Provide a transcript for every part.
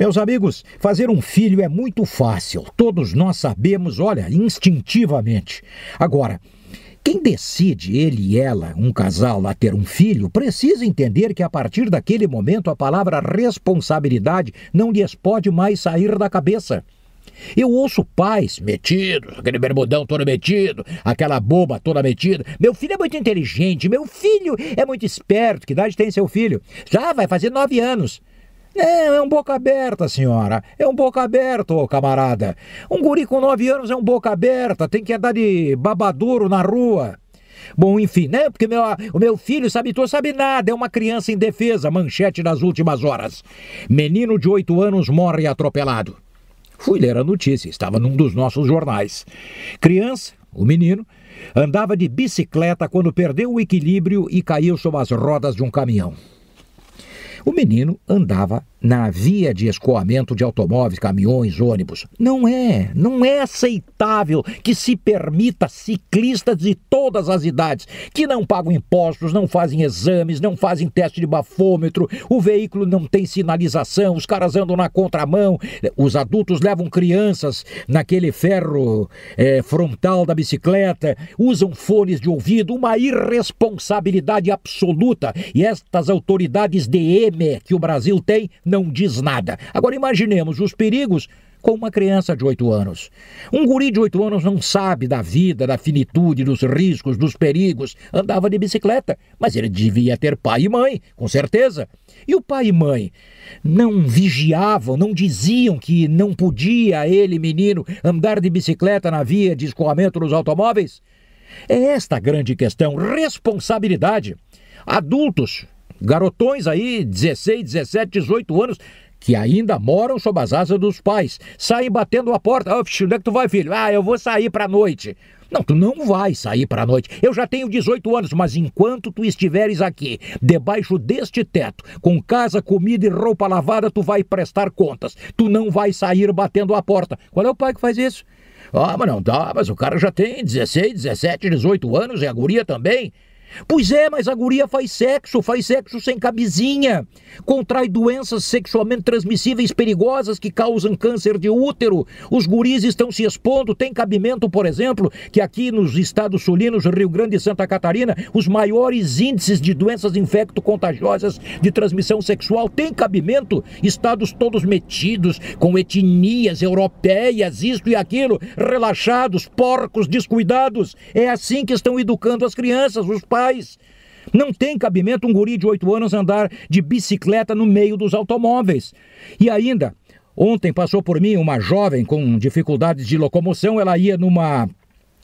Meus amigos, fazer um filho é muito fácil. Todos nós sabemos, olha, instintivamente. Agora, quem decide, ele e ela, um casal, a ter um filho, precisa entender que a partir daquele momento a palavra responsabilidade não lhes pode mais sair da cabeça. Eu ouço pais metidos, aquele bermudão todo metido, aquela boba toda metida. Meu filho é muito inteligente, meu filho é muito esperto. Que idade tem seu filho? Já vai fazer nove anos. É, é um boca aberta, senhora. É um boca aberta, ô camarada. Um guri com nove anos é um boca aberta, tem que andar de babadouro na rua. Bom, enfim, né? Porque meu, o meu filho sabe tudo, sabe nada, é uma criança indefesa, manchete das últimas horas. Menino de oito anos morre atropelado. Fui ler a notícia, estava num dos nossos jornais. Criança, o menino, andava de bicicleta quando perdeu o equilíbrio e caiu sob as rodas de um caminhão. O menino andava na via de escoamento de automóveis, caminhões, ônibus. Não é, não é aceitável que se permita ciclistas de todas as idades que não pagam impostos, não fazem exames, não fazem teste de bafômetro, o veículo não tem sinalização, os caras andam na contramão, os adultos levam crianças naquele ferro é, frontal da bicicleta, usam fones de ouvido, uma irresponsabilidade absoluta. E estas autoridades DM que o Brasil tem não diz nada. Agora imaginemos os perigos com uma criança de 8 anos. Um guri de 8 anos não sabe da vida, da finitude, dos riscos, dos perigos. Andava de bicicleta, mas ele devia ter pai e mãe, com certeza. E o pai e mãe não vigiavam, não diziam que não podia ele, menino, andar de bicicleta na via de escoamento dos automóveis? É esta a grande questão, responsabilidade. Adultos Garotões aí, 16, 17, 18 anos, que ainda moram sob as asas dos pais, saem batendo a porta. Oh, onde é que tu vai, filho? Ah, eu vou sair pra noite. Não, tu não vai sair pra noite. Eu já tenho 18 anos, mas enquanto tu estiveres aqui, debaixo deste teto, com casa, comida e roupa lavada, tu vai prestar contas. Tu não vai sair batendo a porta. Qual é o pai que faz isso? Ah, mas não dá, mas o cara já tem 16, 17, 18 anos e a guria também. Pois é, mas a guria faz sexo, faz sexo sem camisinha, contrai doenças sexualmente transmissíveis perigosas que causam câncer de útero. Os guris estão se expondo, tem cabimento, por exemplo, que aqui nos estados sulinos, Rio Grande e Santa Catarina, os maiores índices de doenças infecto-contagiosas de transmissão sexual tem cabimento. Estados todos metidos com etnias europeias, isto e aquilo, relaxados, porcos, descuidados. É assim que estão educando as crianças, os pais pais. Não tem cabimento um guri de 8 anos andar de bicicleta no meio dos automóveis. E ainda, ontem passou por mim uma jovem com dificuldades de locomoção, ela ia numa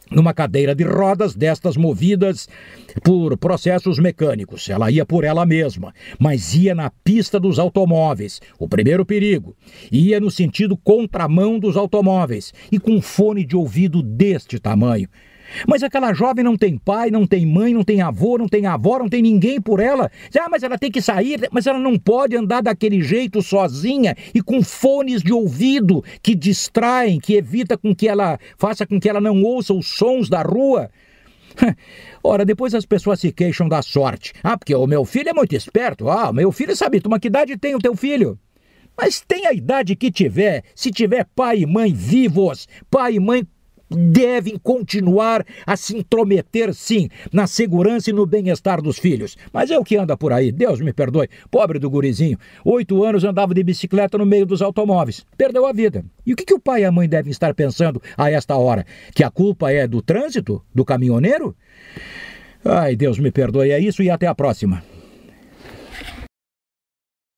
numa cadeira de rodas destas movidas por processos mecânicos. Ela ia por ela mesma, mas ia na pista dos automóveis. O primeiro perigo. Ia no sentido contramão dos automóveis e com fone de ouvido deste tamanho. Mas aquela jovem não tem pai, não tem mãe, não tem avô, não tem avó, não tem ninguém por ela. Ah, mas ela tem que sair, mas ela não pode andar daquele jeito sozinha e com fones de ouvido que distraem, que evita com que ela faça com que ela não ouça os sons da rua. Ora, depois as pessoas se queixam da sorte. Ah, porque o meu filho é muito esperto. Ah, o meu filho sabe, mas que idade tem o teu filho? Mas tem a idade que tiver, se tiver pai e mãe vivos, pai e mãe devem continuar a se intrometer, sim, na segurança e no bem-estar dos filhos. Mas é o que anda por aí, Deus me perdoe. Pobre do gurizinho, oito anos andava de bicicleta no meio dos automóveis, perdeu a vida. E o que, que o pai e a mãe devem estar pensando a esta hora? Que a culpa é do trânsito? Do caminhoneiro? Ai, Deus me perdoe, é isso e até a próxima.